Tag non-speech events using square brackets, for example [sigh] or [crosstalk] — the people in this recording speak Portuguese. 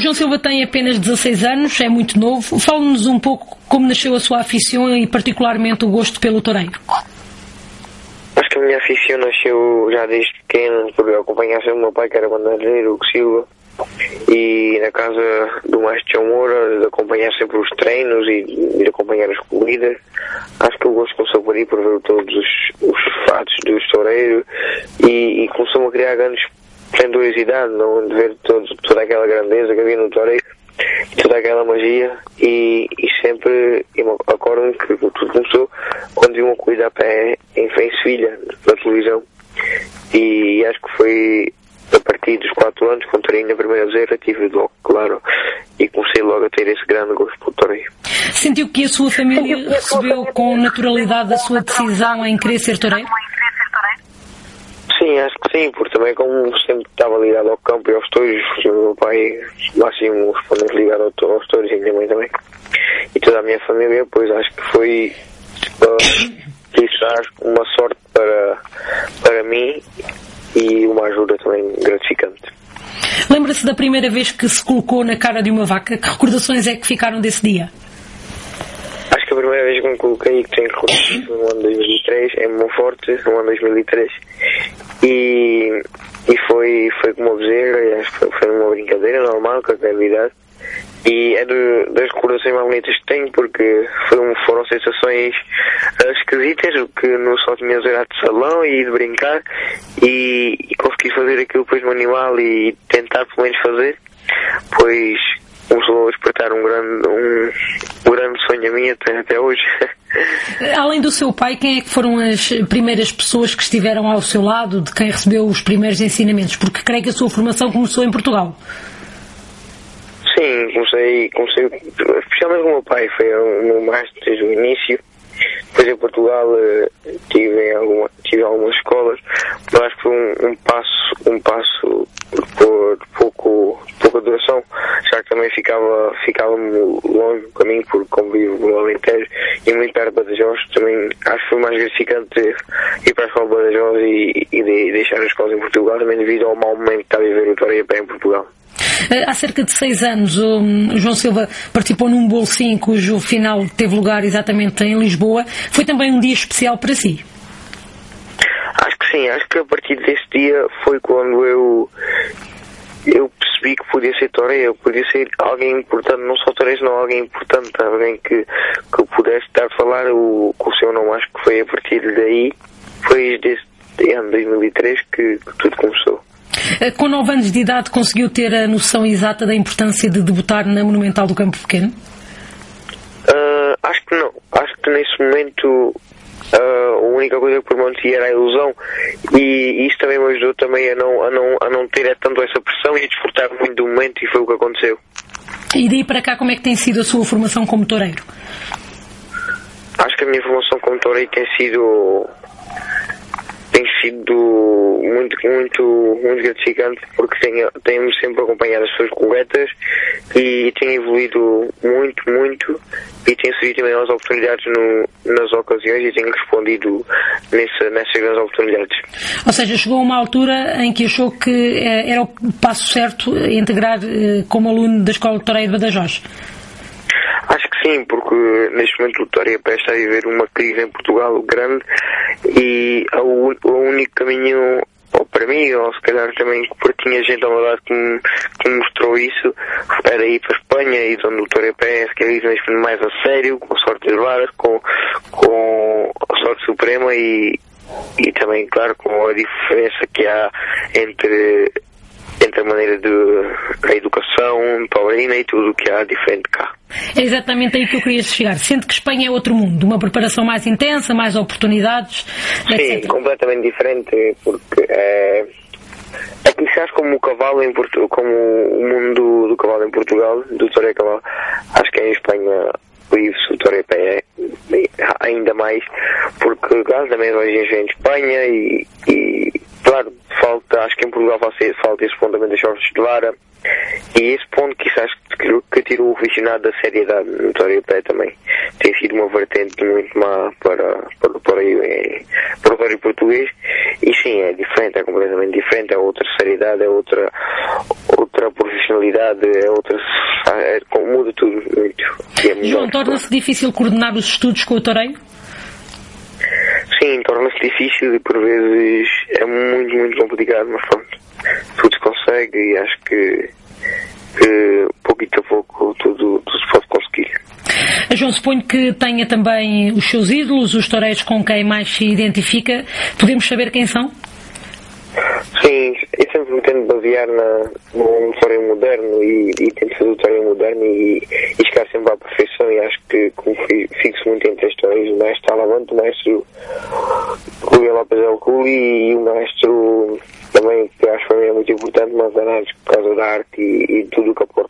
João Silva tem apenas 16 anos, é muito novo. Fale-nos um pouco como nasceu a sua afição e particularmente o gosto pelo toureiro. Acho que a minha afição nasceu já desde pequeno, porque eu acompanhava sempre o meu pai, que era bandeira, o Silva, e na casa do João Moura, de acompanhar sempre os treinos e de acompanhar as corridas. Acho que o gosto começou por aí, por ver todos os, os fatos do estoureiro e, e começou-me a criar grandes penduriosidade, não de ver todo, toda aquela grandeza que havia no toureiro toda aquela magia e, e sempre acordo-me que tudo começou quando vi uma corrida a pé em, em Sevilha, na televisão e acho que foi a partir dos 4 anos, quando terei na primeira zero, tive logo, claro, e comecei logo a ter esse grande gosto pelo toureiro. Sentiu que a sua família recebeu com naturalidade a sua decisão em querer ser toureiro? Sim, acho que sim, porque também como sempre estava ligado ao campo e aos touros, o meu pai máximo respondente ligado aos touros e a minha mãe também. E toda a minha família, pois acho que foi uh, uma sorte para, para mim e uma ajuda também gratificante. Lembra-se da primeira vez que se colocou na cara de uma vaca? Que recordações é que ficaram desse dia? Que a primeira vez que me coloquei, que tenho recordações, no ano 2003, em Monforte, no ano 2003. E, e foi, foi com uma bezerra, acho que foi uma brincadeira normal, com a gravidade. E é do, das recordações mais bonitas que tenho porque foram, foram sensações uh, esquisitas, o que não só tinha era de salão e de brincar e, e consegui fazer aquilo depois no animal e tentar pelo menos fazer, pois começou a despertar um grande, um, a mim até, até hoje. [laughs] Além do seu pai, quem é que foram as primeiras pessoas que estiveram ao seu lado, de quem recebeu os primeiros ensinamentos? Porque creio que a sua formação começou em Portugal. Sim, comecei, comecei especialmente com o meu pai, foi o meu mestre desde o início. Depois em Portugal uh, tive, alguma, tive algumas escolas, mas acho que foi um, um passo, um passo por pouco, pouca duração, já que também ficava, ficava longe do caminho, porque como vivo no Alentejo e muito perto de Badajoz, também acho que foi mais gratificante ir para a escola de Badajoz e, e, de, deixar as escolas em Portugal, também devido ao mau momento que está a viver o Pé em Portugal. Eh, há cerca de seis anos, o João Silva participou num bolsinho cujo final teve lugar exatamente em Lisboa. Foi também um dia especial para si? Acho que sim, acho que a partir desse dia foi quando eu eu percebi que podia ser Toreia, podia ser alguém importante, não só Toreia, não alguém importante, alguém que, que pudesse estar a falar o, com o seu nome. Acho que foi a partir daí, foi desde ano 2003 que, que tudo começou. Eh, com 9 anos de idade conseguiu ter a noção exata da importância de debutar na Monumental do Campo Pequeno? Uh, acho que não. Acho que nesse momento única coisa que permanecia era a ilusão e isso também me ajudou também a não, a não, a não ter tanto essa pressão e a desfrutar muito do momento e foi o que aconteceu. E daí para cá como é que tem sido a sua formação como toureiro? Acho que a minha formação como toureiro tem sido tem sido muito, muito, muito gratificante porque tenho, tenho sempre acompanhado as pessoas corretas e tenho evoluído muito, muito e tenho surgido também as oportunidades no, nas ocasiões e tenho respondido nessa, nessas grandes oportunidades. Ou seja, chegou a uma altura em que achou que eh, era o passo certo integrar eh, como aluno da Escola de Toreia de Badajoz? Acho que sim, porque neste momento o Vitória Pé está a viver uma crise em Portugal grande e o único caminho ou para mim, ou se calhar também porque tinha gente ao meu lado que me, que me mostrou isso, era ir para a Espanha e onde o Vitória Pé se calhar mais a sério, com sorte de varas, com, com a sorte suprema e, e também, claro, com a diferença que há entre entre a maneira de a educação taurina e tudo o que há diferente cá. É exatamente aí que eu queria chegar. Sente que Espanha é outro mundo, uma preparação mais intensa, mais oportunidades, Sim, etc. completamente diferente, porque é, é quizás como o cavalo em como o mundo do cavalo em Portugal, do Toré Cavalo, acho que em Espanha vive-se o Toré Pé ainda mais, porque claro, também hoje em Espanha e, e claro, acho que em Portugal falta esse ponto também das Jorge de Lara. E esse ponto que acho que, que tirou o aficionado da seriedade no Torreio Pé também. Tem sido uma vertente muito má para, para o Torreio para o Torreio português. E sim, é diferente, é completamente diferente, é outra seriedade, é outra, outra profissionalidade, é outra. É, muda tudo muito. É João, torna-se difícil coordenar os estudos com o Torreio? Sim, torna-se difícil e por vezes é muito, muito complicado, mas pronto, tudo se consegue e acho que, que pouquinho a pouco tudo, tudo se pode conseguir. A João, suponho que tenha também os seus ídolos, os toureiros com quem mais se identifica. Podemos saber quem são? Sim, eu sempre me tento basear na, no torneio moderno e, e tento fazer o torneio moderno e, e chegar sempre à perfeição. E acho que como fixo muito entre as torneios, o mestre Talavante, o mestre Julio Lopes Alculi e o mestre também que acho que é muito importante, mas Anades por causa da arte e, e tudo o que aporta